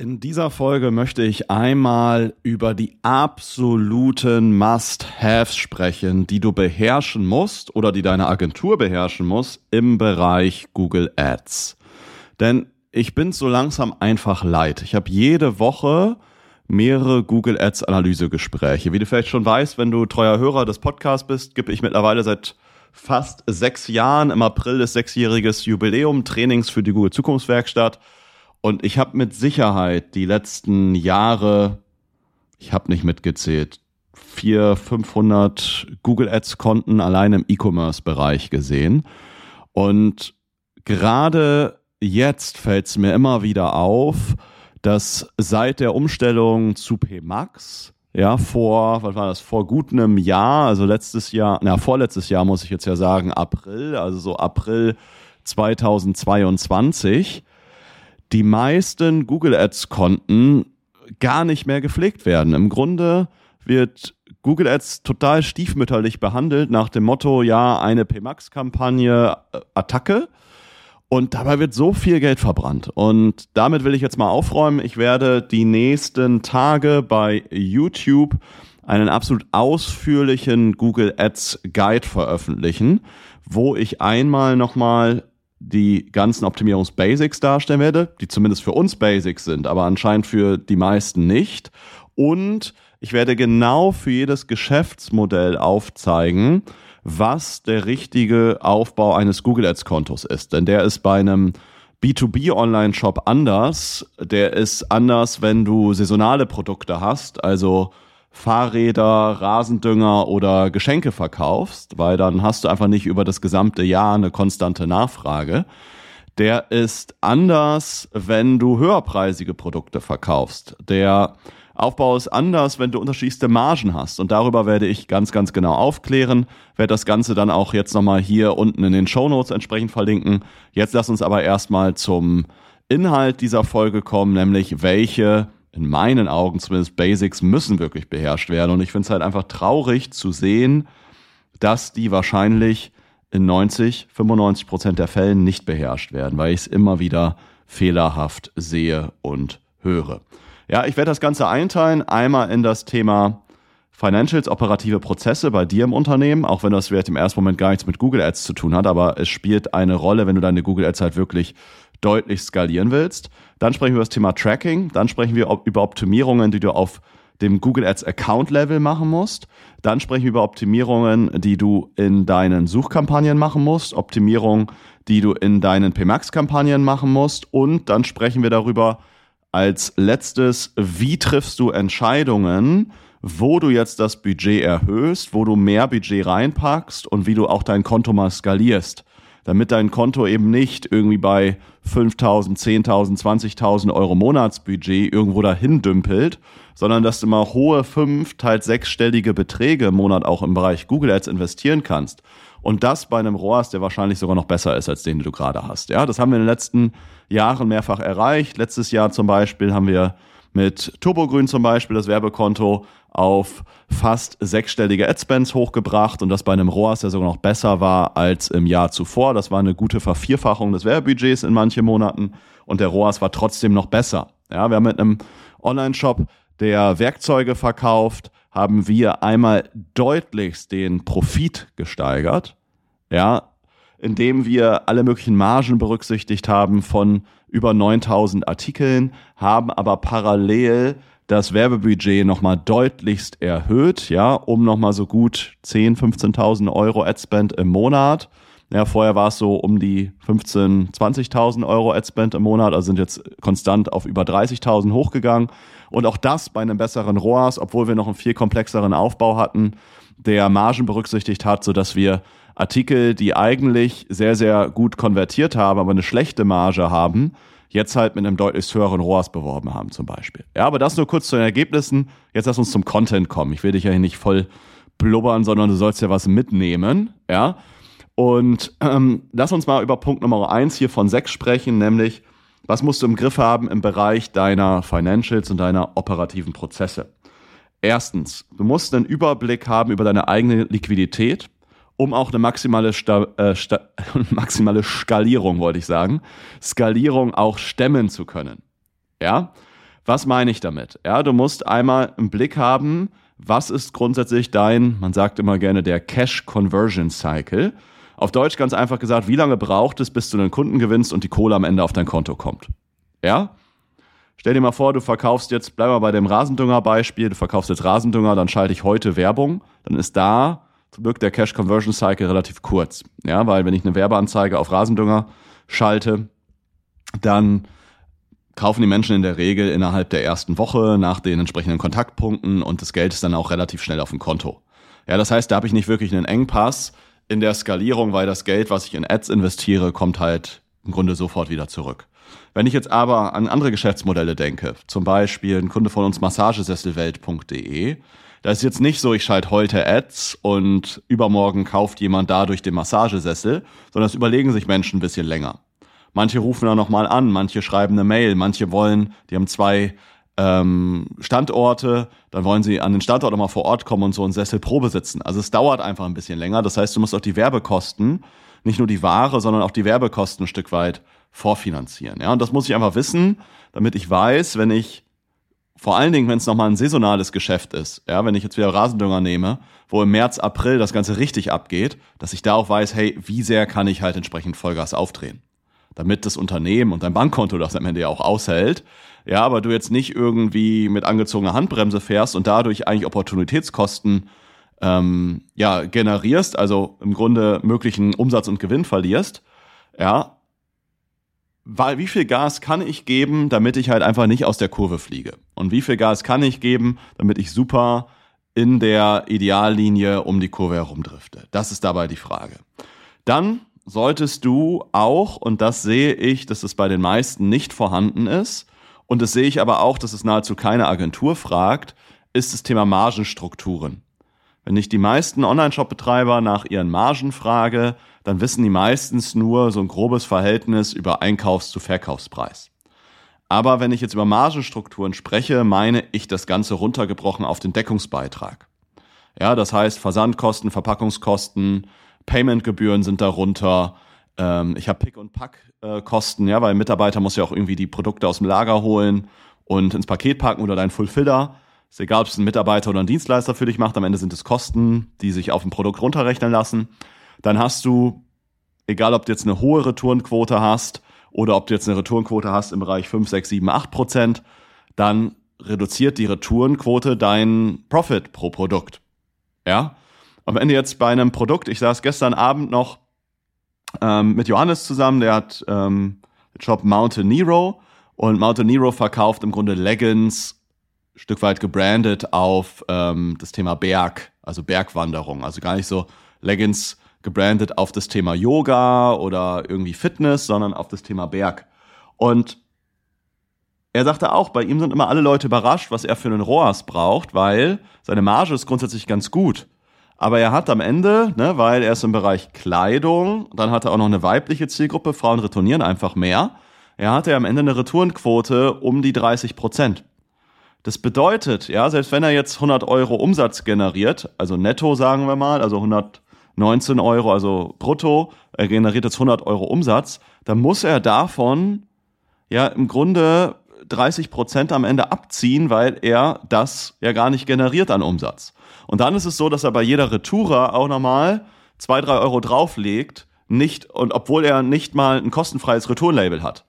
In dieser Folge möchte ich einmal über die absoluten Must-Haves sprechen, die du beherrschen musst oder die deine Agentur beherrschen muss im Bereich Google Ads. Denn ich bin so langsam einfach leid. Ich habe jede Woche mehrere Google Ads Analysegespräche. Wie du vielleicht schon weißt, wenn du treuer Hörer des Podcasts bist, gebe ich mittlerweile seit fast sechs Jahren im April des sechsjähriges Jubiläum Trainings für die Google Zukunftswerkstatt und ich habe mit Sicherheit die letzten Jahre, ich habe nicht mitgezählt, 400, 500 Google Ads Konten allein im E-Commerce-Bereich gesehen. Und gerade jetzt fällt es mir immer wieder auf, dass seit der Umstellung zu PMAX, ja, vor, was war das, vor gut einem Jahr, also letztes Jahr, na, vorletztes Jahr muss ich jetzt ja sagen, April, also so April 2022, die meisten Google Ads Konten gar nicht mehr gepflegt werden. Im Grunde wird Google Ads total stiefmütterlich behandelt nach dem Motto, ja, eine PMAX-Kampagne, äh, Attacke. Und dabei wird so viel Geld verbrannt. Und damit will ich jetzt mal aufräumen. Ich werde die nächsten Tage bei YouTube einen absolut ausführlichen Google Ads Guide veröffentlichen, wo ich einmal nochmal die ganzen Optimierungsbasics darstellen werde, die zumindest für uns Basics sind, aber anscheinend für die meisten nicht. Und ich werde genau für jedes Geschäftsmodell aufzeigen, was der richtige Aufbau eines Google Ads Kontos ist. Denn der ist bei einem B2B Online-Shop anders. Der ist anders, wenn du saisonale Produkte hast, also Fahrräder, Rasendünger oder Geschenke verkaufst, weil dann hast du einfach nicht über das gesamte Jahr eine konstante Nachfrage. Der ist anders, wenn du höherpreisige Produkte verkaufst. Der Aufbau ist anders, wenn du unterschiedlichste Margen hast. Und darüber werde ich ganz, ganz genau aufklären. Werde das Ganze dann auch jetzt nochmal hier unten in den Show Notes entsprechend verlinken. Jetzt lass uns aber erstmal zum Inhalt dieser Folge kommen, nämlich welche in meinen Augen zumindest Basics müssen wirklich beherrscht werden. Und ich finde es halt einfach traurig zu sehen, dass die wahrscheinlich in 90, 95 Prozent der Fällen nicht beherrscht werden, weil ich es immer wieder fehlerhaft sehe und höre. Ja, ich werde das Ganze einteilen. Einmal in das Thema Financials, operative Prozesse bei dir im Unternehmen, auch wenn das vielleicht im ersten Moment gar nichts mit Google Ads zu tun hat, aber es spielt eine Rolle, wenn du deine Google Ads halt wirklich deutlich skalieren willst. Dann sprechen wir über das Thema Tracking. Dann sprechen wir über Optimierungen, die du auf dem Google Ads Account Level machen musst. Dann sprechen wir über Optimierungen, die du in deinen Suchkampagnen machen musst. Optimierungen, die du in deinen PMAX Kampagnen machen musst. Und dann sprechen wir darüber als letztes, wie triffst du Entscheidungen, wo du jetzt das Budget erhöhst, wo du mehr Budget reinpackst und wie du auch dein Konto mal skalierst damit dein Konto eben nicht irgendwie bei 5.000, 10.000, 20.000 Euro Monatsbudget irgendwo dahin dümpelt, sondern dass du mal hohe fünf, teils sechsstellige Beträge im Monat auch im Bereich Google Ads investieren kannst. Und das bei einem ROAS, der wahrscheinlich sogar noch besser ist als den, den du gerade hast. Ja, das haben wir in den letzten Jahren mehrfach erreicht. Letztes Jahr zum Beispiel haben wir mit Turbogrün zum Beispiel das Werbekonto auf fast sechsstellige Adspends hochgebracht und das bei einem ROAS, der sogar noch besser war als im Jahr zuvor. Das war eine gute Vervierfachung des Werbebudgets in manchen Monaten und der ROAS war trotzdem noch besser. Ja, wir haben mit einem Online-Shop, der Werkzeuge verkauft, haben wir einmal deutlichst den Profit gesteigert. Ja, indem wir alle möglichen Margen berücksichtigt haben von über 9000 Artikeln, haben aber parallel das Werbebudget nochmal deutlichst erhöht, ja, um nochmal so gut 10, 15.000 Euro Adspend im Monat. Ja, vorher war es so um die 15, 20.000 Euro Adspend im Monat, also sind jetzt konstant auf über 30.000 hochgegangen. Und auch das bei einem besseren ROAS, obwohl wir noch einen viel komplexeren Aufbau hatten, der Margen berücksichtigt hat, sodass wir Artikel, die eigentlich sehr, sehr gut konvertiert haben, aber eine schlechte Marge haben, jetzt halt mit einem deutlich höheren ROAS beworben haben zum Beispiel. Ja, aber das nur kurz zu den Ergebnissen. Jetzt lass uns zum Content kommen. Ich will dich ja hier nicht voll blubbern, sondern du sollst ja was mitnehmen. Ja, und ähm, lass uns mal über Punkt Nummer eins hier von sechs sprechen, nämlich was musst du im Griff haben im Bereich deiner Financials und deiner operativen Prozesse? Erstens, du musst einen Überblick haben über deine eigene Liquidität um auch eine maximale, Sta äh, Sta maximale Skalierung, wollte ich sagen, Skalierung auch stemmen zu können. Ja, Was meine ich damit? Ja, du musst einmal im Blick haben, was ist grundsätzlich dein, man sagt immer gerne der Cash Conversion Cycle. Auf Deutsch ganz einfach gesagt, wie lange braucht es, bis du einen Kunden gewinnst und die Kohle am Ende auf dein Konto kommt? Ja? Stell dir mal vor, du verkaufst jetzt, bleib mal bei dem Rasendünger-Beispiel, du verkaufst jetzt Rasendünger, dann schalte ich heute Werbung, dann ist da Glück der Cash Conversion Cycle relativ kurz. Ja, weil wenn ich eine Werbeanzeige auf Rasendünger schalte, dann kaufen die Menschen in der Regel innerhalb der ersten Woche nach den entsprechenden Kontaktpunkten und das Geld ist dann auch relativ schnell auf dem Konto. Ja, das heißt, da habe ich nicht wirklich einen Engpass in der Skalierung, weil das Geld, was ich in Ads investiere, kommt halt im Grunde sofort wieder zurück. Wenn ich jetzt aber an andere Geschäftsmodelle denke, zum Beispiel ein Kunde von uns massagesesselwelt.de, da ist jetzt nicht so, ich schalte heute Ads und übermorgen kauft jemand dadurch den Massagesessel, sondern das überlegen sich Menschen ein bisschen länger. Manche rufen da nochmal an, manche schreiben eine Mail, manche wollen, die haben zwei ähm, Standorte, dann wollen sie an den Standort nochmal vor Ort kommen und so einen Sessel Probe sitzen. Also es dauert einfach ein bisschen länger. Das heißt, du musst auch die Werbekosten, nicht nur die Ware, sondern auch die Werbekosten ein Stück weit vorfinanzieren. Ja, und das muss ich einfach wissen, damit ich weiß, wenn ich vor allen Dingen, wenn es nochmal ein saisonales Geschäft ist, ja, wenn ich jetzt wieder Rasendünger nehme, wo im März, April das Ganze richtig abgeht, dass ich da auch weiß, hey, wie sehr kann ich halt entsprechend Vollgas aufdrehen? Damit das Unternehmen und dein Bankkonto das am Ende ja auch aushält. Ja, aber du jetzt nicht irgendwie mit angezogener Handbremse fährst und dadurch eigentlich Opportunitätskosten ähm, ja, generierst, also im Grunde möglichen Umsatz und Gewinn verlierst, ja, weil wie viel Gas kann ich geben, damit ich halt einfach nicht aus der Kurve fliege? Und wie viel Gas kann ich geben, damit ich super in der Ideallinie um die Kurve herumdrifte? Das ist dabei die Frage. Dann solltest du auch, und das sehe ich, dass es bei den meisten nicht vorhanden ist, und das sehe ich aber auch, dass es nahezu keine Agentur fragt, ist das Thema Margenstrukturen. Wenn ich die meisten Online-Shop-Betreiber nach ihren Margen frage, dann wissen die meistens nur so ein grobes Verhältnis über Einkaufs- zu Verkaufspreis. Aber wenn ich jetzt über Margenstrukturen spreche, meine ich das Ganze runtergebrochen auf den Deckungsbeitrag. Ja, das heißt Versandkosten, Verpackungskosten, Paymentgebühren sind darunter. Ähm, ich habe Pick- und Pack-Kosten, ja, weil ein Mitarbeiter muss ja auch irgendwie die Produkte aus dem Lager holen und ins Paket packen oder dein Fulfiller. Ist egal, ob es ein Mitarbeiter oder ein Dienstleister für dich macht. Am Ende sind es Kosten, die sich auf ein Produkt runterrechnen lassen dann hast du, egal ob du jetzt eine hohe Retourenquote hast oder ob du jetzt eine Retourenquote hast im Bereich 5, 6, 7, 8 Prozent, dann reduziert die Retourenquote dein Profit pro Produkt. Ja? Wenn du jetzt bei einem Produkt, ich saß gestern Abend noch ähm, mit Johannes zusammen, der hat ähm, den Shop Mountain Nero und Mountain Nero verkauft im Grunde Leggings, Stück weit gebrandet auf ähm, das Thema Berg, also Bergwanderung. Also gar nicht so Leggings gebrandet auf das Thema Yoga oder irgendwie Fitness, sondern auf das Thema Berg. Und er sagte auch, bei ihm sind immer alle Leute überrascht, was er für einen ROAS braucht, weil seine Marge ist grundsätzlich ganz gut. Aber er hat am Ende, ne, weil er ist im Bereich Kleidung, dann hat er auch noch eine weibliche Zielgruppe, Frauen retournieren einfach mehr. Er hatte am Ende eine Retourenquote um die 30 Prozent. Das bedeutet, ja, selbst wenn er jetzt 100 Euro Umsatz generiert, also netto sagen wir mal, also 100 19 Euro, also brutto, er generiert jetzt 100 Euro Umsatz, dann muss er davon ja im Grunde 30 Prozent am Ende abziehen, weil er das ja gar nicht generiert an Umsatz. Und dann ist es so, dass er bei jeder Retour auch nochmal zwei, drei Euro drauflegt, nicht, und obwohl er nicht mal ein kostenfreies Retourenlabel hat.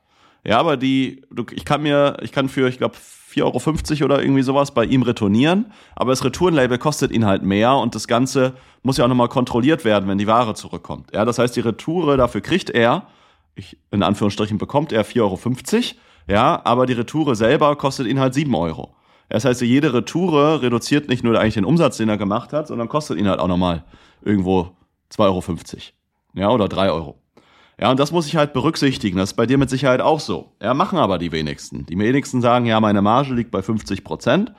Ja, aber die, ich kann mir, ich kann für, ich glaube, 4,50 Euro oder irgendwie sowas bei ihm retournieren. Aber das Retourenlabel kostet ihn halt mehr und das Ganze muss ja auch nochmal kontrolliert werden, wenn die Ware zurückkommt. Ja, das heißt, die Retoure, dafür kriegt er, ich, in Anführungsstrichen bekommt er 4,50 Euro. Ja, aber die Retoure selber kostet ihn halt 7 Euro. Das heißt, jede Retoure reduziert nicht nur eigentlich den Umsatz, den er gemacht hat, sondern kostet ihn halt auch nochmal irgendwo 2,50 Euro. Ja, oder 3 Euro. Ja, und das muss ich halt berücksichtigen. Das ist bei dir mit Sicherheit auch so. Ja, machen aber die wenigsten. Die wenigsten sagen, ja, meine Marge liegt bei 50 Prozent.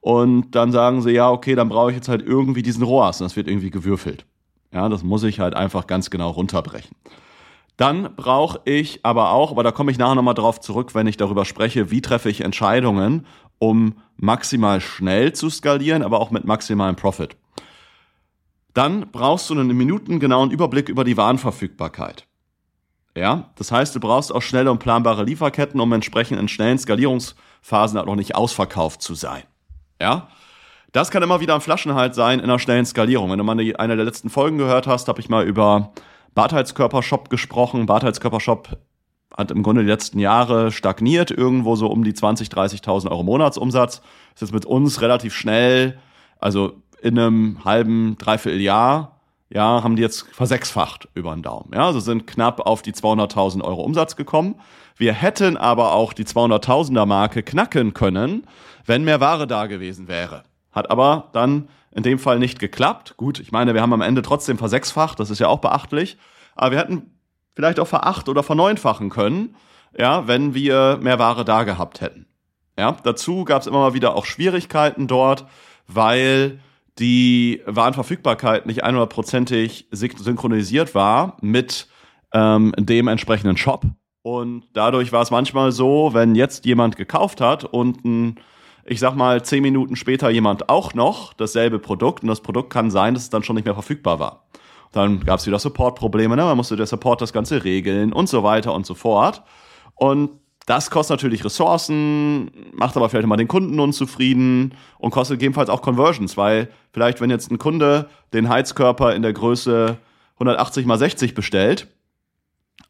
Und dann sagen sie, ja, okay, dann brauche ich jetzt halt irgendwie diesen ROAS. Und das wird irgendwie gewürfelt. Ja, das muss ich halt einfach ganz genau runterbrechen. Dann brauche ich aber auch, aber da komme ich nachher nochmal drauf zurück, wenn ich darüber spreche, wie treffe ich Entscheidungen, um maximal schnell zu skalieren, aber auch mit maximalem Profit. Dann brauchst du einen minutengenauen Überblick über die Warenverfügbarkeit. Ja, das heißt, du brauchst auch schnelle und planbare Lieferketten, um entsprechend in schnellen Skalierungsphasen halt noch nicht ausverkauft zu sein. Ja, das kann immer wieder ein Flaschenhalt sein in einer schnellen Skalierung. Wenn du mal eine der letzten Folgen gehört hast, habe ich mal über Bartheitskörpershop gesprochen. Bartheitskörpershop hat im Grunde die letzten Jahre stagniert, irgendwo so um die 20.000, 30.000 Euro Monatsumsatz. Ist jetzt mit uns relativ schnell, also in einem halben, dreiviertel Jahr ja, haben die jetzt versechsfacht über den Daumen. Ja, also sind knapp auf die 200.000 Euro Umsatz gekommen. Wir hätten aber auch die 200.000er Marke knacken können, wenn mehr Ware da gewesen wäre. Hat aber dann in dem Fall nicht geklappt. Gut, ich meine, wir haben am Ende trotzdem versechsfacht, das ist ja auch beachtlich. Aber wir hätten vielleicht auch veracht oder verneunfachen können, ja, wenn wir mehr Ware da gehabt hätten. Ja, dazu gab es immer mal wieder auch Schwierigkeiten dort, weil die Warenverfügbarkeit nicht 100%ig synchronisiert war mit ähm, dem entsprechenden Shop. Und dadurch war es manchmal so, wenn jetzt jemand gekauft hat und ein, ich sag mal, zehn Minuten später jemand auch noch dasselbe Produkt und das Produkt kann sein, dass es dann schon nicht mehr verfügbar war. Dann gab es wieder Support-Probleme, ne? man musste der Support das Ganze regeln und so weiter und so fort. Und das kostet natürlich Ressourcen, macht aber vielleicht immer den Kunden unzufrieden und kostet gegebenenfalls auch Conversions, weil vielleicht, wenn jetzt ein Kunde den Heizkörper in der Größe 180 mal 60 bestellt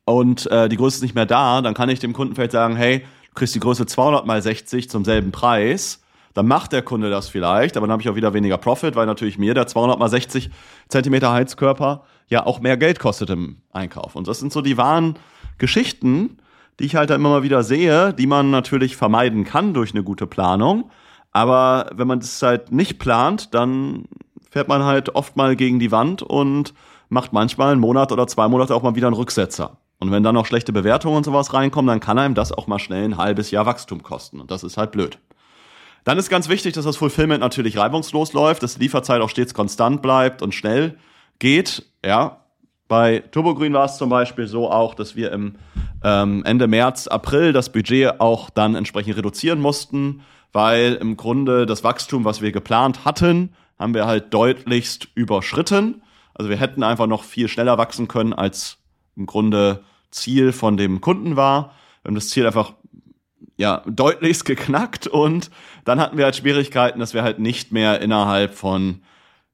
und äh, die Größe ist nicht mehr da, dann kann ich dem Kunden vielleicht sagen, hey, du kriegst die Größe 200 mal 60 zum selben Preis. Dann macht der Kunde das vielleicht, aber dann habe ich auch wieder weniger Profit, weil natürlich mir der 200 mal 60 Zentimeter Heizkörper ja auch mehr Geld kostet im Einkauf. Und das sind so die wahren Geschichten, die ich halt immer mal wieder sehe, die man natürlich vermeiden kann durch eine gute Planung. Aber wenn man das halt nicht plant, dann fährt man halt oft mal gegen die Wand und macht manchmal einen Monat oder zwei Monate auch mal wieder einen Rücksetzer. Und wenn dann noch schlechte Bewertungen und sowas reinkommen, dann kann einem das auch mal schnell ein halbes Jahr Wachstum kosten. Und das ist halt blöd. Dann ist ganz wichtig, dass das Fulfillment natürlich reibungslos läuft, dass die Lieferzeit auch stets konstant bleibt und schnell geht. Ja, bei Turbogrün war es zum Beispiel so auch, dass wir im ähm, Ende März, April das Budget auch dann entsprechend reduzieren mussten, weil im Grunde das Wachstum, was wir geplant hatten, haben wir halt deutlichst überschritten. Also wir hätten einfach noch viel schneller wachsen können, als im Grunde Ziel von dem Kunden war. Wir haben das Ziel einfach ja deutlichst geknackt und dann hatten wir halt Schwierigkeiten, dass wir halt nicht mehr innerhalb von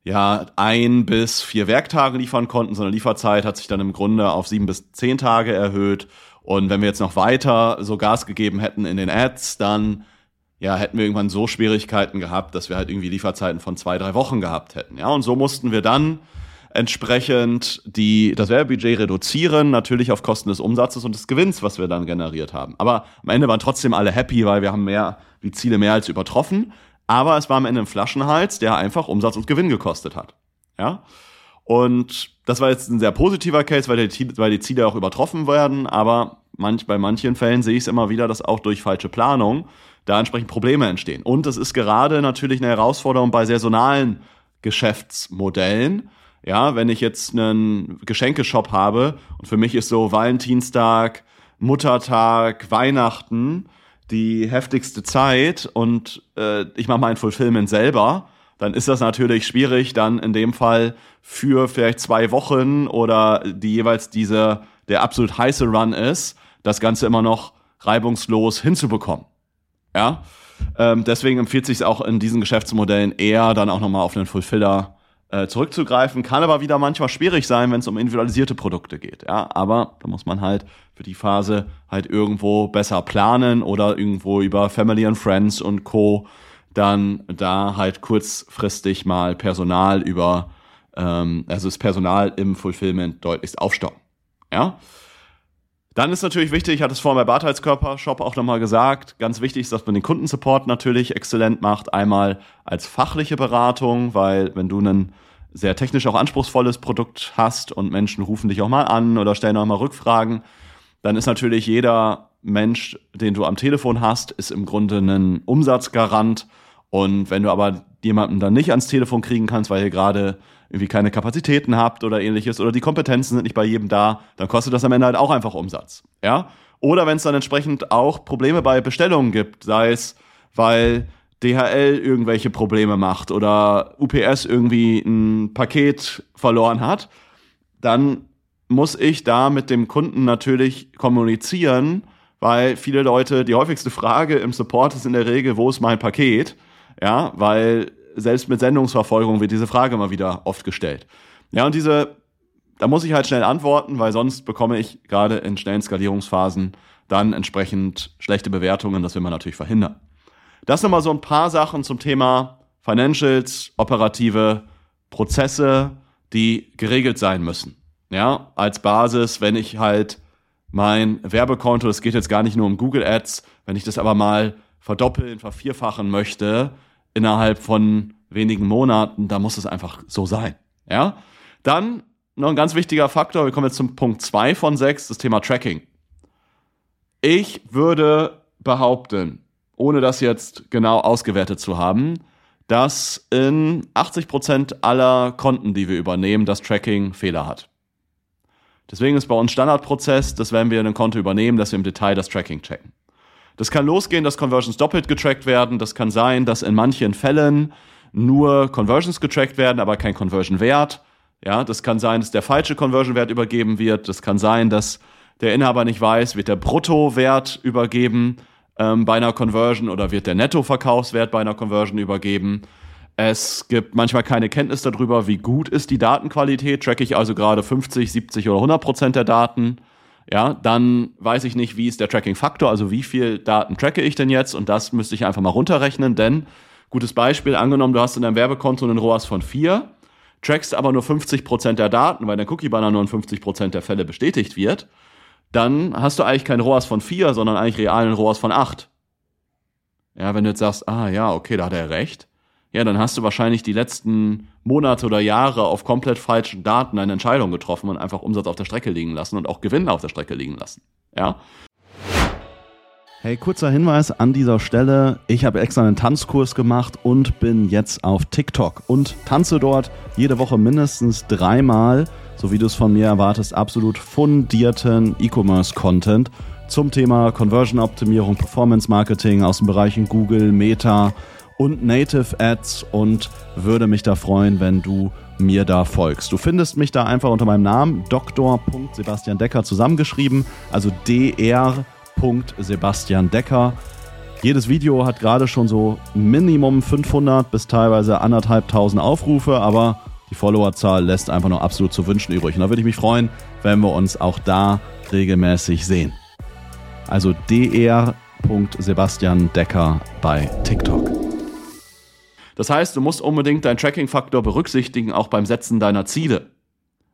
ja, ein bis vier Werktage liefern konnten. So eine Lieferzeit hat sich dann im Grunde auf sieben bis zehn Tage erhöht. Und wenn wir jetzt noch weiter so Gas gegeben hätten in den Ads, dann ja, hätten wir irgendwann so Schwierigkeiten gehabt, dass wir halt irgendwie Lieferzeiten von zwei, drei Wochen gehabt hätten. Ja, und so mussten wir dann entsprechend die, das Werbebudget reduzieren, natürlich auf Kosten des Umsatzes und des Gewinns, was wir dann generiert haben. Aber am Ende waren trotzdem alle happy, weil wir haben mehr, die Ziele mehr als übertroffen. Aber es war am Ende ein Flaschenhals, der einfach Umsatz und Gewinn gekostet hat. Ja. Und das war jetzt ein sehr positiver Case, weil die, weil die Ziele auch übertroffen werden. Aber manch, bei manchen Fällen sehe ich es immer wieder, dass auch durch falsche Planung da entsprechend Probleme entstehen. Und es ist gerade natürlich eine Herausforderung bei saisonalen Geschäftsmodellen. Ja, wenn ich jetzt einen Geschenkeshop habe und für mich ist so Valentinstag, Muttertag, Weihnachten die heftigste Zeit und äh, ich mache mein Fulfillment selber, dann ist das natürlich schwierig, dann in dem Fall für vielleicht zwei Wochen oder die jeweils diese, der absolut heiße Run ist, das Ganze immer noch reibungslos hinzubekommen. Ja, ähm, deswegen empfiehlt sich auch in diesen Geschäftsmodellen eher dann auch nochmal auf einen Fulfiller äh, zurückzugreifen. Kann aber wieder manchmal schwierig sein, wenn es um individualisierte Produkte geht. Ja, aber da muss man halt für die Phase halt irgendwo besser planen oder irgendwo über Family and Friends und Co. dann da halt kurzfristig mal Personal über, ähm, also das Personal im Fulfillment deutlichst aufstocken. Ja. Dann ist natürlich wichtig, ich hatte es vorhin bei Bartheitskörper Shop auch nochmal gesagt, ganz wichtig ist, dass man den Kundensupport natürlich exzellent macht. Einmal als fachliche Beratung, weil wenn du einen sehr technisch auch anspruchsvolles Produkt hast und Menschen rufen dich auch mal an oder stellen auch mal Rückfragen, dann ist natürlich jeder Mensch, den du am Telefon hast, ist im Grunde ein Umsatzgarant. Und wenn du aber jemanden dann nicht ans Telefon kriegen kannst, weil ihr gerade irgendwie keine Kapazitäten habt oder ähnliches oder die Kompetenzen sind nicht bei jedem da, dann kostet das am Ende halt auch einfach Umsatz. Ja? Oder wenn es dann entsprechend auch Probleme bei Bestellungen gibt, sei es, weil DHL irgendwelche Probleme macht oder UPS irgendwie ein Paket verloren hat, dann muss ich da mit dem Kunden natürlich kommunizieren, weil viele Leute, die häufigste Frage im Support ist in der Regel, wo ist mein Paket? Ja, weil selbst mit Sendungsverfolgung wird diese Frage immer wieder oft gestellt. Ja, und diese, da muss ich halt schnell antworten, weil sonst bekomme ich gerade in schnellen Skalierungsphasen dann entsprechend schlechte Bewertungen. Das will man natürlich verhindern. Das nochmal so ein paar Sachen zum Thema Financials, operative Prozesse, die geregelt sein müssen. Ja, als Basis, wenn ich halt mein Werbekonto, es geht jetzt gar nicht nur um Google Ads, wenn ich das aber mal verdoppeln, vervierfachen möchte innerhalb von wenigen Monaten, da muss es einfach so sein. Ja, dann noch ein ganz wichtiger Faktor, wir kommen jetzt zum Punkt zwei von sechs, das Thema Tracking. Ich würde behaupten, ohne das jetzt genau ausgewertet zu haben, dass in 80 Prozent aller Konten, die wir übernehmen, das Tracking Fehler hat. Deswegen ist bei uns Standardprozess, dass wenn wir ein Konto übernehmen, dass wir im Detail das Tracking checken. Das kann losgehen, dass Conversions doppelt getrackt werden. Das kann sein, dass in manchen Fällen nur Conversions getrackt werden, aber kein Conversion-Wert. Ja, das kann sein, dass der falsche Conversion-Wert übergeben wird. Das kann sein, dass der Inhaber nicht weiß, wird der Brutto-Wert übergeben ähm, bei einer Conversion oder wird der Netto-Verkaufswert bei einer Conversion übergeben. Es gibt manchmal keine Kenntnis darüber, wie gut ist die Datenqualität. Tracke ich also gerade 50, 70 oder 100 Prozent der Daten. Ja, dann weiß ich nicht, wie ist der Tracking-Faktor, also wie viel Daten tracke ich denn jetzt? Und das müsste ich einfach mal runterrechnen, denn gutes Beispiel, angenommen, du hast in deinem Werbekonto einen ROAS von 4, trackst aber nur 50 Prozent der Daten, weil der Cookie-Banner nur in 50 Prozent der Fälle bestätigt wird, dann hast du eigentlich kein ROAS von 4, sondern eigentlich realen ROAS von 8. Ja, wenn du jetzt sagst, ah ja, okay, da hat er recht, ja, dann hast du wahrscheinlich die letzten Monate oder Jahre auf komplett falschen Daten eine Entscheidung getroffen und einfach Umsatz auf der Strecke liegen lassen und auch Gewinn auf der Strecke liegen lassen. Ja. Hey, kurzer Hinweis an dieser Stelle. Ich habe extra einen Tanzkurs gemacht und bin jetzt auf TikTok und tanze dort jede Woche mindestens dreimal, so wie du es von mir erwartest, absolut fundierten E-Commerce-Content zum Thema Conversion-Optimierung, Performance-Marketing aus den Bereichen Google, Meta, und Native Ads und würde mich da freuen, wenn du mir da folgst. Du findest mich da einfach unter meinem Namen Dr. Sebastian Decker zusammengeschrieben, also Dr. Sebastian Decker. Jedes Video hat gerade schon so Minimum 500 bis teilweise anderthalbtausend Aufrufe, aber die Followerzahl lässt einfach noch absolut zu wünschen übrig. Und da würde ich mich freuen, wenn wir uns auch da regelmäßig sehen. Also dr. Sebastian Decker bei TikTok. Das heißt, du musst unbedingt deinen Tracking-Faktor berücksichtigen, auch beim Setzen deiner Ziele.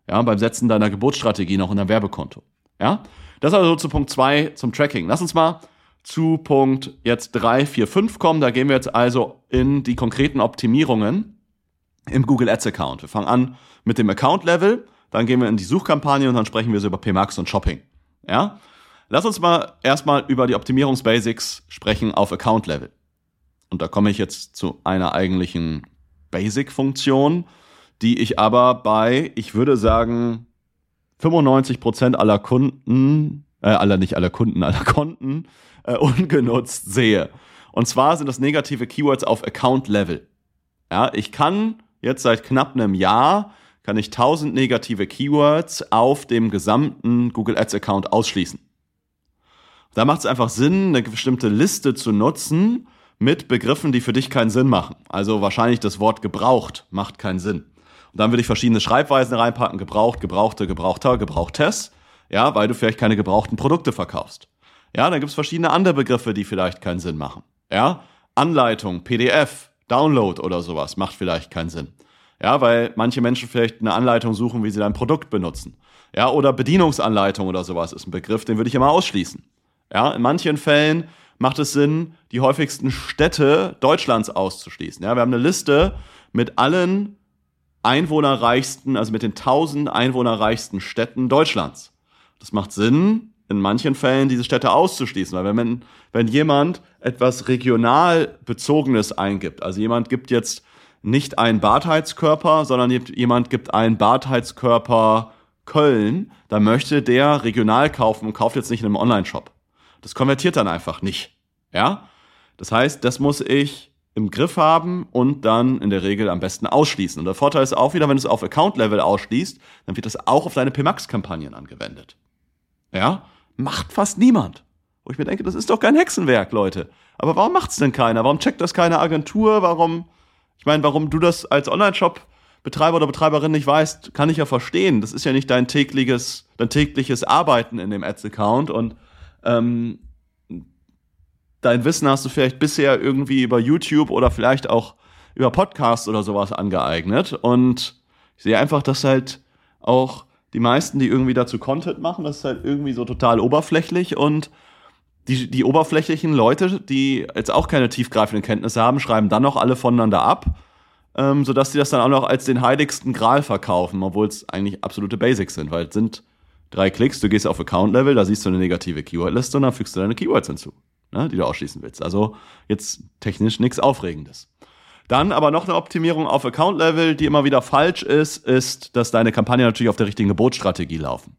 Ja, beim Setzen deiner Geburtsstrategie noch in deinem Werbekonto. Ja, das also zu Punkt 2 zum Tracking. Lass uns mal zu Punkt jetzt 3, 4, 5 kommen. Da gehen wir jetzt also in die konkreten Optimierungen im Google Ads Account. Wir fangen an mit dem Account Level, dann gehen wir in die Suchkampagne und dann sprechen wir so über PMAX und Shopping. Ja? Lass uns mal erstmal über die Optimierungsbasics sprechen auf Account Level. Und da komme ich jetzt zu einer eigentlichen Basic-Funktion, die ich aber bei, ich würde sagen, 95 Prozent aller Kunden, äh, aller nicht aller Kunden, aller Konten äh, ungenutzt sehe. Und zwar sind das negative Keywords auf Account-Level. Ja, ich kann jetzt seit knapp einem Jahr kann ich 1000 negative Keywords auf dem gesamten Google Ads Account ausschließen. Da macht es einfach Sinn, eine bestimmte Liste zu nutzen, mit Begriffen, die für dich keinen Sinn machen. Also wahrscheinlich das Wort gebraucht macht keinen Sinn. Und dann würde ich verschiedene Schreibweisen reinpacken, gebraucht, gebrauchte, gebrauchter, gebrauchtes, ja, weil du vielleicht keine gebrauchten Produkte verkaufst. Ja, dann gibt es verschiedene andere Begriffe, die vielleicht keinen Sinn machen. Ja, Anleitung, PDF, Download oder sowas macht vielleicht keinen Sinn. Ja, weil manche Menschen vielleicht eine Anleitung suchen, wie sie dein Produkt benutzen. Ja, oder Bedienungsanleitung oder sowas ist ein Begriff, den würde ich immer ausschließen. Ja, in manchen Fällen macht es Sinn, die häufigsten Städte Deutschlands auszuschließen. Ja, wir haben eine Liste mit allen einwohnerreichsten, also mit den 1000 einwohnerreichsten Städten Deutschlands. Das macht Sinn, in manchen Fällen diese Städte auszuschließen, weil wenn, wenn jemand etwas regional bezogenes eingibt, also jemand gibt jetzt nicht einen Badheizkörper, sondern jemand gibt einen Badheizkörper Köln, dann möchte der regional kaufen und kauft jetzt nicht in einem Online-Shop. Das konvertiert dann einfach nicht. Ja? Das heißt, das muss ich im Griff haben und dann in der Regel am besten ausschließen. Und der Vorteil ist auch wieder, wenn du es auf Account-Level ausschließt, dann wird das auch auf deine PMAX-Kampagnen angewendet. Ja, macht fast niemand. Wo ich mir denke, das ist doch kein Hexenwerk, Leute. Aber warum macht's denn keiner? Warum checkt das keine Agentur? Warum, ich meine, warum du das als Online-Shop-Betreiber oder Betreiberin nicht weißt, kann ich ja verstehen. Das ist ja nicht dein tägliches, dein tägliches Arbeiten in dem Ads-Account und ähm, dein Wissen hast du vielleicht bisher irgendwie über YouTube oder vielleicht auch über Podcasts oder sowas angeeignet. Und ich sehe einfach, dass halt auch die meisten, die irgendwie dazu Content machen, das ist halt irgendwie so total oberflächlich und die, die oberflächlichen Leute, die jetzt auch keine tiefgreifenden Kenntnisse haben, schreiben dann noch alle voneinander ab, ähm, sodass sie das dann auch noch als den heiligsten Gral verkaufen, obwohl es eigentlich absolute Basics sind, weil es sind drei Klicks, du gehst auf Account-Level, da siehst du eine negative Keyword-Liste und dann fügst du deine Keywords hinzu, ne, die du ausschließen willst. Also jetzt technisch nichts Aufregendes. Dann aber noch eine Optimierung auf Account-Level, die immer wieder falsch ist, ist, dass deine Kampagnen natürlich auf der richtigen Geburtsstrategie laufen.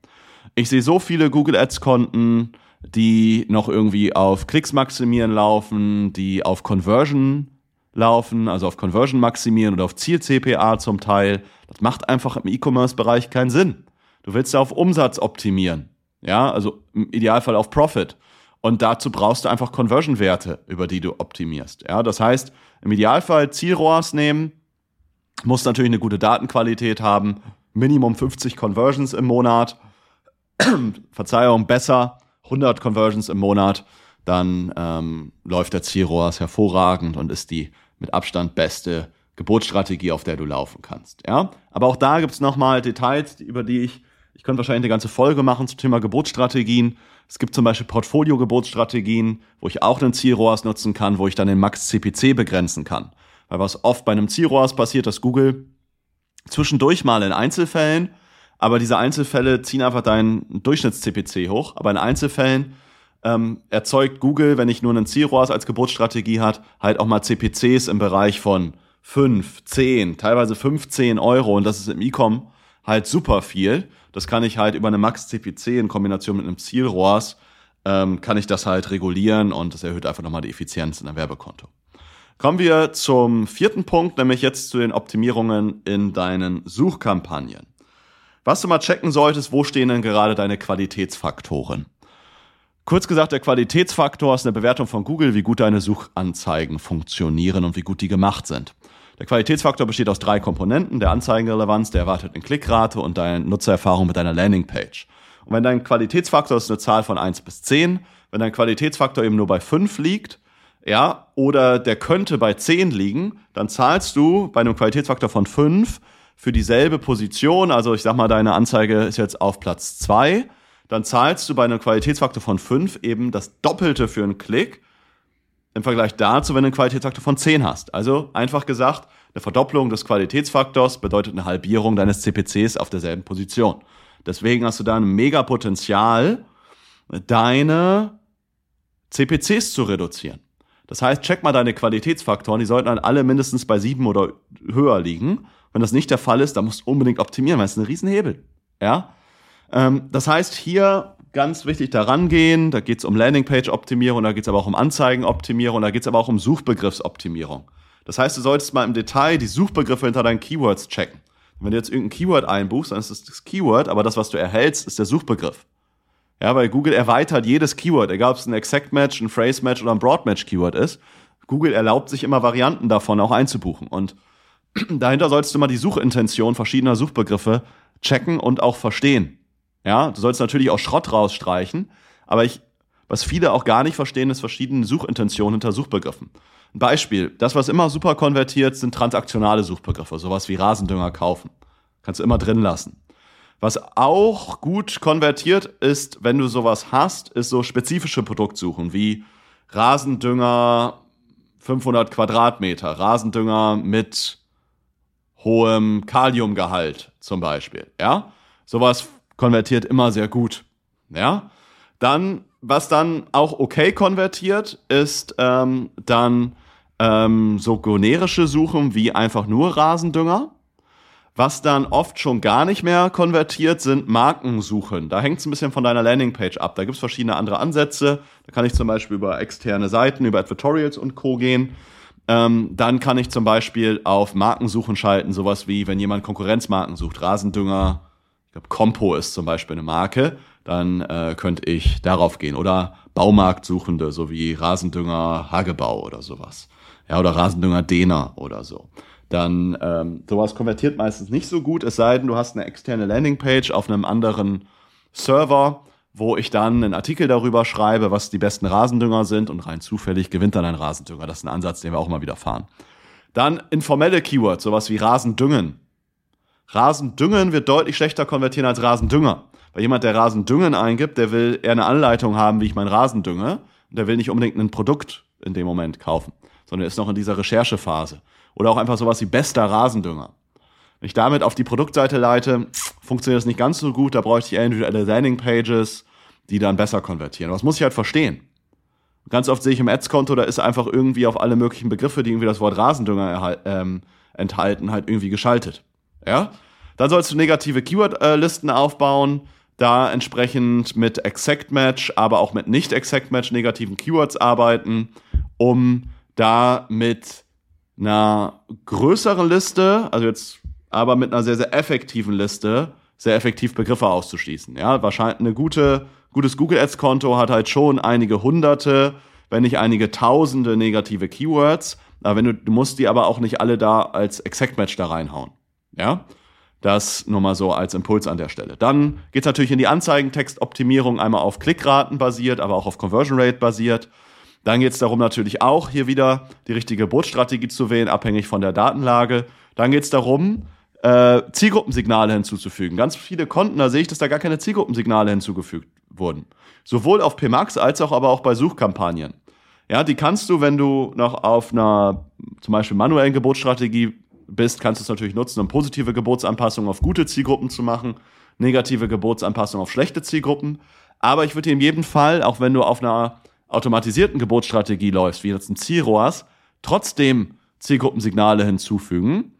Ich sehe so viele Google Ads-Konten, die noch irgendwie auf Klicks maximieren laufen, die auf Conversion laufen, also auf Conversion maximieren oder auf Ziel-CPA zum Teil. Das macht einfach im E-Commerce-Bereich keinen Sinn. Du willst auf Umsatz optimieren. Ja, also im Idealfall auf Profit. Und dazu brauchst du einfach Conversion-Werte, über die du optimierst. Ja, das heißt, im Idealfall Zielrohrs nehmen, muss natürlich eine gute Datenqualität haben, Minimum 50 Conversions im Monat, Verzeihung, besser 100 Conversions im Monat, dann ähm, läuft der Zielrohrs hervorragend und ist die mit Abstand beste Geburtsstrategie, auf der du laufen kannst. Ja, aber auch da gibt's nochmal Details, über die ich ich könnte wahrscheinlich eine ganze Folge machen zum Thema Geburtsstrategien. Es gibt zum Beispiel Portfolio-Geburtsstrategien, wo ich auch einen Zielrohrs nutzen kann, wo ich dann den Max-CPC begrenzen kann. Weil was oft bei einem Zielrohrs passiert, dass Google zwischendurch mal in Einzelfällen, aber diese Einzelfälle ziehen einfach deinen Durchschnitts-CPC hoch. Aber in Einzelfällen ähm, erzeugt Google, wenn ich nur einen Zielrohrs als Geburtsstrategie hat, halt auch mal CPCs im Bereich von 5, 10, teilweise 15 Euro und das ist im E-Com halt super viel. Das kann ich halt über eine Max-CPC in Kombination mit einem Zielrohrs, ähm, kann ich das halt regulieren und das erhöht einfach nochmal die Effizienz in einem Werbekonto. Kommen wir zum vierten Punkt, nämlich jetzt zu den Optimierungen in deinen Suchkampagnen. Was du mal checken solltest, wo stehen denn gerade deine Qualitätsfaktoren? Kurz gesagt, der Qualitätsfaktor ist eine Bewertung von Google, wie gut deine Suchanzeigen funktionieren und wie gut die gemacht sind. Der Qualitätsfaktor besteht aus drei Komponenten, der Anzeigenrelevanz, der erwarteten Klickrate und deine Nutzererfahrung mit deiner Landingpage. Und wenn dein Qualitätsfaktor ist eine Zahl von eins bis zehn, wenn dein Qualitätsfaktor eben nur bei fünf liegt, ja, oder der könnte bei zehn liegen, dann zahlst du bei einem Qualitätsfaktor von fünf für dieselbe Position, also ich sag mal, deine Anzeige ist jetzt auf Platz zwei, dann zahlst du bei einem Qualitätsfaktor von fünf eben das Doppelte für einen Klick im Vergleich dazu, wenn du einen Qualitätsfaktor von 10 hast. Also einfach gesagt, eine Verdopplung des Qualitätsfaktors bedeutet eine Halbierung deines CPCs auf derselben Position. Deswegen hast du da ein mega Potenzial, deine CPCs zu reduzieren. Das heißt, check mal deine Qualitätsfaktoren, die sollten dann alle mindestens bei 7 oder höher liegen. Wenn das nicht der Fall ist, dann musst du unbedingt optimieren, weil es ist ein Riesenhebel. Ja? Ähm, das heißt, hier ganz wichtig daran gehen. Da geht es um Landingpage-Optimierung, da geht es aber auch um Anzeigen-Optimierung, da geht es aber auch um Suchbegriffsoptimierung. Das heißt, du solltest mal im Detail die Suchbegriffe hinter deinen Keywords checken. wenn du jetzt irgendein Keyword einbuchst, dann ist es das Keyword, aber das, was du erhältst, ist der Suchbegriff. Ja, weil Google erweitert jedes Keyword, egal ob es ein Exact Match, ein Phrase Match oder ein Broad Match Keyword ist. Google erlaubt sich immer Varianten davon auch einzubuchen. Und dahinter solltest du mal die Suchintention verschiedener Suchbegriffe checken und auch verstehen. Ja, du sollst natürlich auch Schrott rausstreichen, aber ich, was viele auch gar nicht verstehen, ist verschiedene Suchintentionen hinter Suchbegriffen. Ein Beispiel, das, was immer super konvertiert, sind transaktionale Suchbegriffe, sowas wie Rasendünger kaufen. Kannst du immer drin lassen. Was auch gut konvertiert ist, wenn du sowas hast, ist so spezifische Produktsuchen wie Rasendünger 500 Quadratmeter, Rasendünger mit hohem Kaliumgehalt zum Beispiel. Ja, sowas konvertiert immer sehr gut. Ja, dann, was dann auch okay konvertiert, ist ähm, dann ähm, so generische Suchen wie einfach nur Rasendünger. Was dann oft schon gar nicht mehr konvertiert, sind Markensuchen. Da hängt es ein bisschen von deiner Landingpage ab. Da gibt es verschiedene andere Ansätze. Da kann ich zum Beispiel über externe Seiten, über Advertorials und Co. gehen. ähm, dann kann ich zum Beispiel auf Markensuchen schalten, sowas wie, wenn jemand Konkurrenzmarken sucht, Rasendünger, ich glaube, Compo ist zum Beispiel eine Marke, dann äh, könnte ich darauf gehen. Oder Baumarktsuchende, so wie Rasendünger Hagebau oder sowas. Ja, oder Rasendünger Dehner oder so. Dann ähm, sowas konvertiert meistens nicht so gut, es sei denn, du hast eine externe Landingpage auf einem anderen Server, wo ich dann einen Artikel darüber schreibe, was die besten Rasendünger sind und rein zufällig gewinnt dann ein Rasendünger. Das ist ein Ansatz, den wir auch mal wieder fahren. Dann informelle Keywords, sowas wie Rasendüngen. Rasendüngen wird deutlich schlechter konvertieren als Rasendünger. Weil jemand, der Rasendüngen eingibt, der will eher eine Anleitung haben, wie ich meinen Rasen dünge. Und der will nicht unbedingt ein Produkt in dem Moment kaufen, sondern ist noch in dieser Recherchephase. Oder auch einfach sowas wie bester Rasendünger. Wenn ich damit auf die Produktseite leite, funktioniert das nicht ganz so gut. Da bräuchte ich individuelle Landingpages, die dann besser konvertieren. Das muss ich halt verstehen. Ganz oft sehe ich im Ads-Konto, da ist einfach irgendwie auf alle möglichen Begriffe, die irgendwie das Wort Rasendünger ähm, enthalten, halt irgendwie geschaltet. Ja? Dann sollst du negative Keyword-Listen aufbauen, da entsprechend mit Exact Match, aber auch mit nicht Exact Match negativen Keywords arbeiten, um da mit einer größeren Liste, also jetzt aber mit einer sehr, sehr effektiven Liste, sehr effektiv Begriffe auszuschließen. Ja, wahrscheinlich eine gute, gutes Google Ads Konto hat halt schon einige hunderte, wenn nicht einige tausende negative Keywords. Aber wenn du, du musst die aber auch nicht alle da als Exact Match da reinhauen. Ja. Das nur mal so als Impuls an der Stelle. Dann geht's natürlich in die Anzeigentextoptimierung, einmal auf Klickraten basiert, aber auch auf Conversion Rate basiert. Dann geht's darum, natürlich auch hier wieder die richtige Geburtsstrategie zu wählen, abhängig von der Datenlage. Dann geht's darum, äh, Zielgruppensignale hinzuzufügen. Ganz viele Konten, da sehe ich, dass da gar keine Zielgruppensignale hinzugefügt wurden. Sowohl auf PMAX als auch aber auch bei Suchkampagnen. Ja, die kannst du, wenn du noch auf einer zum Beispiel manuellen Geburtsstrategie bist, kannst du es natürlich nutzen, um positive Geburtsanpassungen auf gute Zielgruppen zu machen, negative Geburtsanpassungen auf schlechte Zielgruppen. Aber ich würde dir in jedem Fall, auch wenn du auf einer automatisierten Geburtsstrategie läufst, wie jetzt ein Zielroas, trotzdem Zielgruppensignale hinzufügen.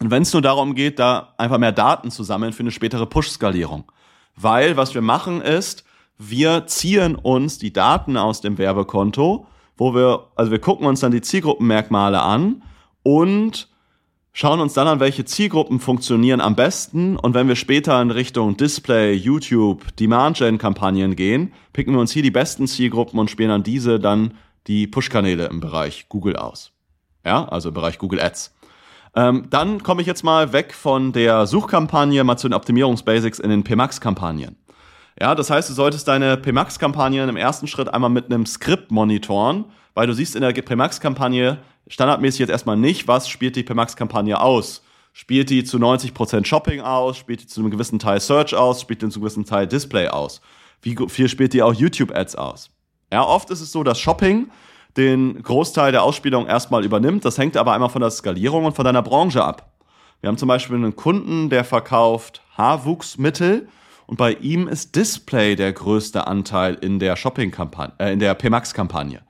Und wenn es nur darum geht, da einfach mehr Daten zu sammeln für eine spätere Push-Skalierung. Weil was wir machen ist, wir ziehen uns die Daten aus dem Werbekonto, wo wir, also wir gucken uns dann die Zielgruppenmerkmale an und schauen uns dann an, welche Zielgruppen funktionieren am besten. Und wenn wir später in Richtung Display, YouTube, Demand-Gen-Kampagnen gehen, picken wir uns hier die besten Zielgruppen und spielen an diese dann die Push-Kanäle im Bereich Google aus. Ja, also im Bereich Google Ads. Ähm, dann komme ich jetzt mal weg von der Suchkampagne mal zu den Optimierungsbasics in den PMAX-Kampagnen. Ja, das heißt, du solltest deine PMAX-Kampagnen im ersten Schritt einmal mit einem Skript monitoren, weil du siehst in der PMAX-Kampagne standardmäßig jetzt erstmal nicht, was spielt die PMAX-Kampagne aus. Spielt die zu 90% Shopping aus, spielt die zu einem gewissen Teil Search aus, spielt die zu einem gewissen Teil Display aus. Wie viel spielt die auch YouTube-Ads aus? Ja, oft ist es so, dass Shopping den Großteil der Ausspielung erstmal übernimmt. Das hängt aber einmal von der Skalierung und von deiner Branche ab. Wir haben zum Beispiel einen Kunden, der verkauft Haarwuchsmittel und bei ihm ist Display der größte Anteil in der Shopping-Kampagne, äh, in der PMAX-Kampagne.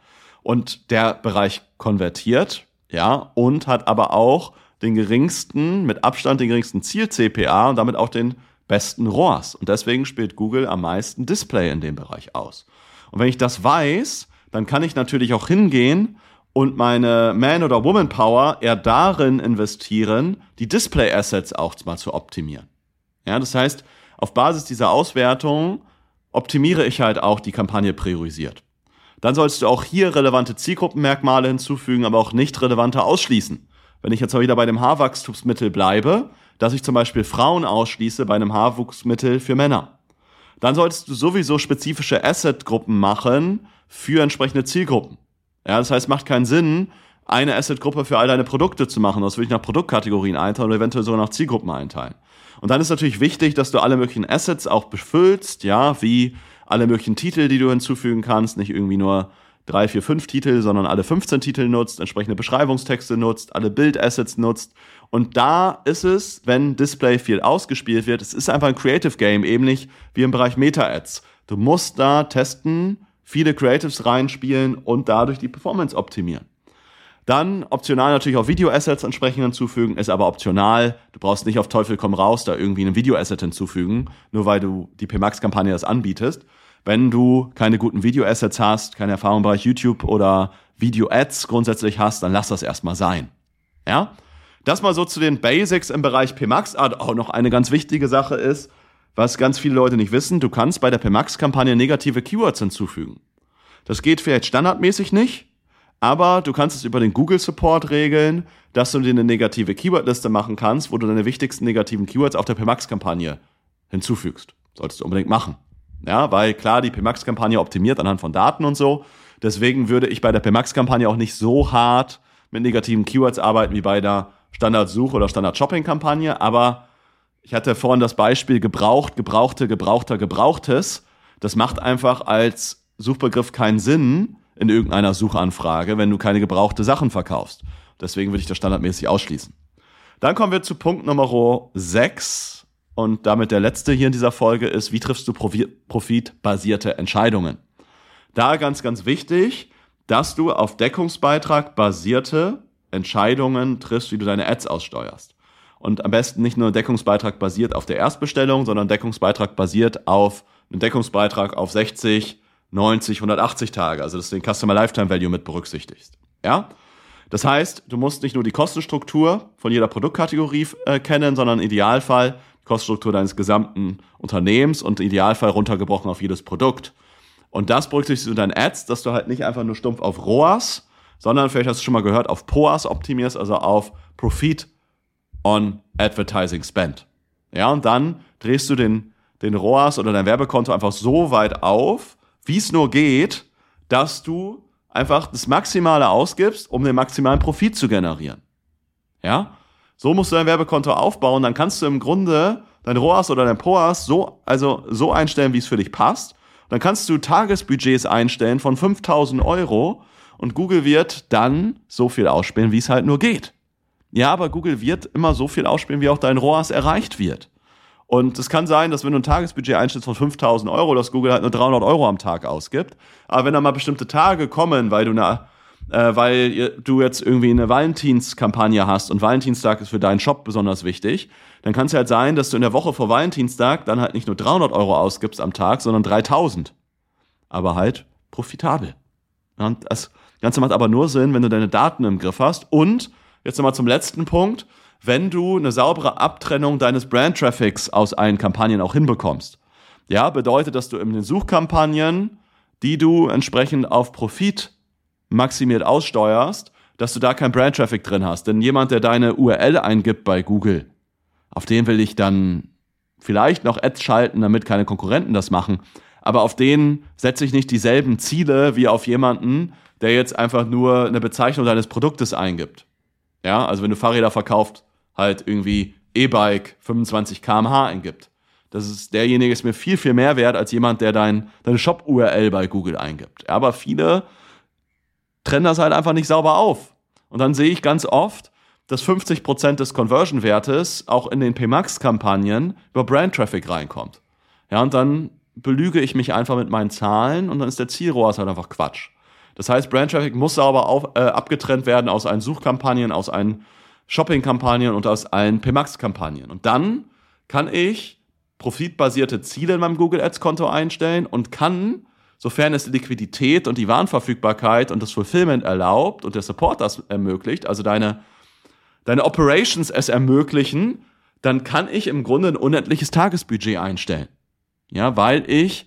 Und der Bereich konvertiert, ja, und hat aber auch den geringsten, mit Abstand den geringsten Ziel-CPA und damit auch den besten ROAS. Und deswegen spielt Google am meisten Display in dem Bereich aus. Und wenn ich das weiß, dann kann ich natürlich auch hingehen und meine Man- oder Woman-Power eher darin investieren, die Display-Assets auch mal zu optimieren. Ja, das heißt, auf Basis dieser Auswertung optimiere ich halt auch die Kampagne priorisiert. Dann sollst du auch hier relevante Zielgruppenmerkmale hinzufügen, aber auch nicht relevante ausschließen. Wenn ich jetzt mal wieder bei dem Haarwachstumsmittel bleibe, dass ich zum Beispiel Frauen ausschließe bei einem Haarwuchsmittel für Männer. Dann solltest du sowieso spezifische Asset-Gruppen machen, für entsprechende Zielgruppen. Ja, das heißt, macht keinen Sinn, eine Asset-Gruppe für all deine Produkte zu machen. Das würde ich nach Produktkategorien einteilen oder eventuell sogar nach Zielgruppen einteilen. Und dann ist natürlich wichtig, dass du alle möglichen Assets auch befüllst, ja, wie alle möglichen Titel, die du hinzufügen kannst, nicht irgendwie nur drei, vier, fünf Titel, sondern alle 15 Titel nutzt, entsprechende Beschreibungstexte nutzt, alle Bildassets nutzt. Und da ist es, wenn Display viel ausgespielt wird, es ist einfach ein Creative Game, nicht wie im Bereich Meta-Ads. Du musst da testen, viele Creatives reinspielen und dadurch die Performance optimieren. Dann optional natürlich auch Video-Assets entsprechend hinzufügen, ist aber optional. Du brauchst nicht auf Teufel komm raus da irgendwie ein Video-Asset hinzufügen, nur weil du die PMAX-Kampagne das anbietest. Wenn du keine guten Video-Assets hast, keine Erfahrung im Bereich YouTube oder Video-Ads grundsätzlich hast, dann lass das erstmal sein. Ja? Das mal so zu den Basics im Bereich PMAX. Ah, auch noch eine ganz wichtige Sache ist, was ganz viele Leute nicht wissen, du kannst bei der PMAX-Kampagne negative Keywords hinzufügen. Das geht vielleicht standardmäßig nicht, aber du kannst es über den Google Support regeln, dass du dir eine negative Keywordliste machen kannst, wo du deine wichtigsten negativen Keywords auf der PMAX-Kampagne hinzufügst. Solltest du unbedingt machen. Ja, weil klar, die PMAX-Kampagne optimiert anhand von Daten und so. Deswegen würde ich bei der PMAX-Kampagne auch nicht so hart mit negativen Keywords arbeiten wie bei der Standard-Such- oder Standard-Shopping-Kampagne. Aber ich hatte vorhin das Beispiel gebraucht, gebrauchte, gebrauchter, gebrauchtes. Das macht einfach als Suchbegriff keinen Sinn in irgendeiner Suchanfrage, wenn du keine gebrauchte Sachen verkaufst. Deswegen würde ich das standardmäßig ausschließen. Dann kommen wir zu Punkt Nummer 6 und damit der letzte hier in dieser Folge ist, wie triffst du profitbasierte Entscheidungen? Da ganz, ganz wichtig, dass du auf Deckungsbeitrag basierte Entscheidungen triffst, wie du deine Ads aussteuerst. Und am besten nicht nur Deckungsbeitrag basiert auf der Erstbestellung, sondern Deckungsbeitrag basiert auf einen Deckungsbeitrag auf 60, 90, 180 Tage. Also dass du den Customer Lifetime Value mit berücksichtigst. Ja? Das heißt, du musst nicht nur die Kostenstruktur von jeder Produktkategorie äh, kennen, sondern im Idealfall die Kostenstruktur deines gesamten Unternehmens und im Idealfall runtergebrochen auf jedes Produkt. Und das berücksichtigst du in deinen Ads, dass du halt nicht einfach nur stumpf auf ROAS, sondern vielleicht hast du schon mal gehört, auf POAS optimierst, also auf Profit on Advertising Spend. Ja, und dann drehst du den, den ROAS oder dein Werbekonto einfach so weit auf, wie es nur geht, dass du einfach das Maximale ausgibst, um den maximalen Profit zu generieren. Ja? So musst du dein Werbekonto aufbauen, dann kannst du im Grunde dein ROAS oder dein POAS so, also so einstellen, wie es für dich passt. Dann kannst du Tagesbudgets einstellen von 5000 Euro und Google wird dann so viel ausspielen, wie es halt nur geht. Ja, aber Google wird immer so viel ausspielen, wie auch dein ROAS erreicht wird. Und es kann sein, dass wenn du ein Tagesbudget einstellst von 5000 Euro, dass Google halt nur 300 Euro am Tag ausgibt. Aber wenn da mal bestimmte Tage kommen, weil du eine äh, weil du jetzt irgendwie eine Valentinskampagne hast und Valentinstag ist für deinen Shop besonders wichtig, dann kann es halt sein, dass du in der Woche vor Valentinstag dann halt nicht nur 300 Euro ausgibst am Tag, sondern 3000. Aber halt profitabel. Und das Ganze macht aber nur Sinn, wenn du deine Daten im Griff hast. Und jetzt nochmal zum letzten Punkt, wenn du eine saubere Abtrennung deines Brand-Traffics aus allen Kampagnen auch hinbekommst. Ja, bedeutet, dass du in den Suchkampagnen, die du entsprechend auf Profit maximiert aussteuerst, dass du da kein Brand-Traffic drin hast. Denn jemand, der deine URL eingibt bei Google, auf den will ich dann vielleicht noch Ads schalten, damit keine Konkurrenten das machen. Aber auf den setze ich nicht dieselben Ziele wie auf jemanden, der jetzt einfach nur eine Bezeichnung deines Produktes eingibt. Ja, also wenn du Fahrräder verkaufst, halt irgendwie E-Bike 25 kmh eingibt. Das ist derjenige ist mir viel viel mehr wert als jemand, der dein deine Shop URL bei Google eingibt. Aber viele trennen das halt einfach nicht sauber auf. Und dann sehe ich ganz oft, dass 50% des Conversion-Wertes auch in den PMAX-Kampagnen über Brand-Traffic reinkommt. Ja, und dann belüge ich mich einfach mit meinen Zahlen und dann ist der Zielrohr halt einfach Quatsch. Das heißt, Brand-Traffic muss sauber auf, äh, abgetrennt werden aus allen Suchkampagnen, aus allen Shopping-Kampagnen und aus allen PMAX-Kampagnen. Und dann kann ich profitbasierte Ziele in meinem Google Ads-Konto einstellen und kann sofern es die Liquidität und die Warenverfügbarkeit und das Fulfillment erlaubt und der Support das ermöglicht, also deine, deine Operations es ermöglichen, dann kann ich im Grunde ein unendliches Tagesbudget einstellen. Ja, weil ich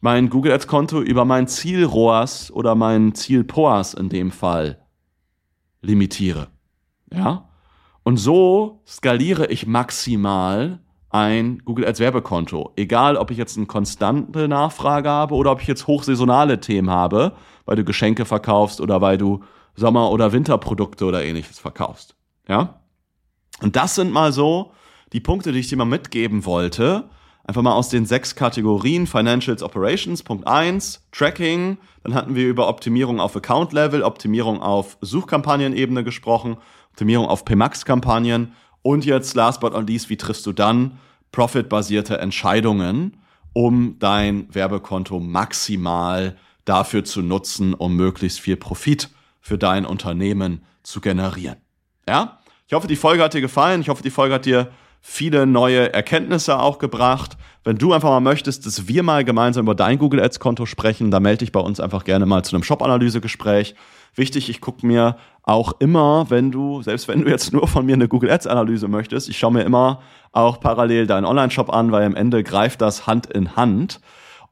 mein Google Ads Konto über mein Ziel ROAS oder mein Ziel POAS in dem Fall limitiere. Ja? Und so skaliere ich maximal ein Google Ads Werbekonto. Egal, ob ich jetzt eine konstante Nachfrage habe oder ob ich jetzt hochsaisonale Themen habe, weil du Geschenke verkaufst oder weil du Sommer- oder Winterprodukte oder ähnliches verkaufst. Ja? Und das sind mal so die Punkte, die ich dir mal mitgeben wollte. Einfach mal aus den sechs Kategorien Financials Operations. Punkt eins Tracking. Dann hatten wir über Optimierung auf Account Level, Optimierung auf Suchkampagnenebene gesprochen, Optimierung auf PMAX-Kampagnen und jetzt, last but not least, wie triffst du dann profitbasierte Entscheidungen, um dein Werbekonto maximal dafür zu nutzen, um möglichst viel Profit für dein Unternehmen zu generieren? Ja? Ich hoffe, die Folge hat dir gefallen. Ich hoffe, die Folge hat dir viele neue Erkenntnisse auch gebracht. Wenn du einfach mal möchtest, dass wir mal gemeinsam über dein Google Ads Konto sprechen, dann melde dich bei uns einfach gerne mal zu einem Shop-Analyse-Gespräch. Wichtig, ich gucke mir auch immer, wenn du, selbst wenn du jetzt nur von mir eine Google Ads Analyse möchtest, ich schaue mir immer auch parallel deinen Online-Shop an, weil am Ende greift das Hand in Hand.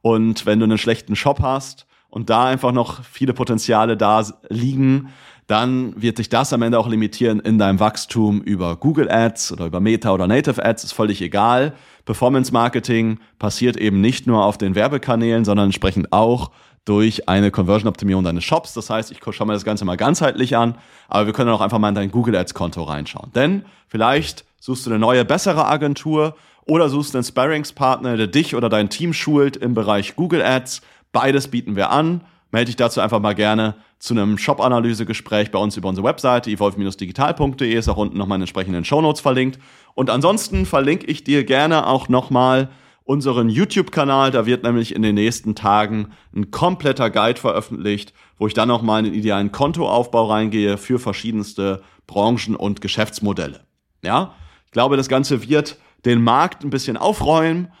Und wenn du einen schlechten Shop hast und da einfach noch viele Potenziale da liegen, dann wird sich das am Ende auch limitieren in deinem Wachstum über Google Ads oder über Meta oder Native Ads, ist völlig egal. Performance Marketing passiert eben nicht nur auf den Werbekanälen, sondern entsprechend auch durch eine Conversion-Optimierung deines Shops. Das heißt, ich schaue mir das Ganze mal ganzheitlich an, aber wir können auch einfach mal in dein Google Ads-Konto reinschauen. Denn vielleicht suchst du eine neue, bessere Agentur oder suchst einen Sparringspartner, der dich oder dein Team schult im Bereich Google Ads. Beides bieten wir an. Melde dich dazu einfach mal gerne zu einem Shop-Analyse-Gespräch bei uns über unsere Webseite evolve-digital.de ist auch unten nochmal in entsprechenden Shownotes verlinkt. Und ansonsten verlinke ich dir gerne auch nochmal unseren YouTube-Kanal. Da wird nämlich in den nächsten Tagen ein kompletter Guide veröffentlicht, wo ich dann nochmal in den idealen Kontoaufbau reingehe für verschiedenste Branchen und Geschäftsmodelle. Ja, ich glaube, das Ganze wird den Markt ein bisschen aufräumen.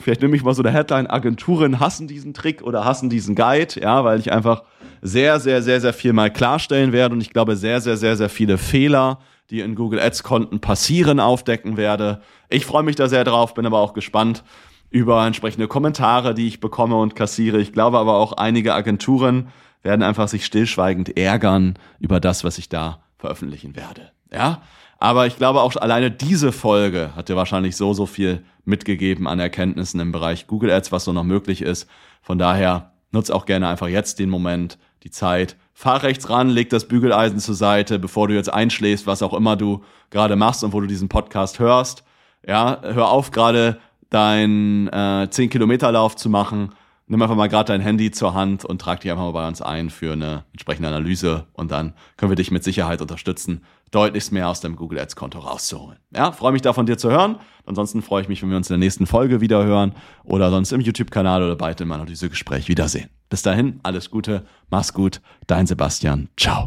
Vielleicht nehme ich mal so eine Headline, Agenturen hassen diesen Trick oder hassen diesen Guide, ja, weil ich einfach sehr, sehr, sehr, sehr viel mal klarstellen werde und ich glaube sehr, sehr, sehr, sehr viele Fehler, die in Google Ads Konten passieren, aufdecken werde. Ich freue mich da sehr drauf, bin aber auch gespannt über entsprechende Kommentare, die ich bekomme und kassiere. Ich glaube aber auch einige Agenturen werden einfach sich stillschweigend ärgern über das, was ich da veröffentlichen werde. Ja, aber ich glaube auch alleine diese Folge hat dir wahrscheinlich so, so viel mitgegeben an Erkenntnissen im Bereich Google Ads, was so noch möglich ist. Von daher nutze auch gerne einfach jetzt den Moment, die Zeit. Fahr rechts ran, leg das Bügeleisen zur Seite, bevor du jetzt einschläfst, was auch immer du gerade machst und wo du diesen Podcast hörst. Ja, hör auf gerade deinen äh, 10 Kilometer Lauf zu machen nimm einfach mal gerade dein Handy zur Hand und trag dich einfach mal bei uns ein für eine entsprechende Analyse und dann können wir dich mit Sicherheit unterstützen, deutlichst mehr aus deinem Google Ads Konto rauszuholen. Ja, freue mich da von dir zu hören. Ansonsten freue ich mich, wenn wir uns in der nächsten Folge wieder hören oder sonst im YouTube-Kanal oder bald im Analysegespräch wiedersehen. Bis dahin, alles Gute, mach's gut, dein Sebastian, ciao.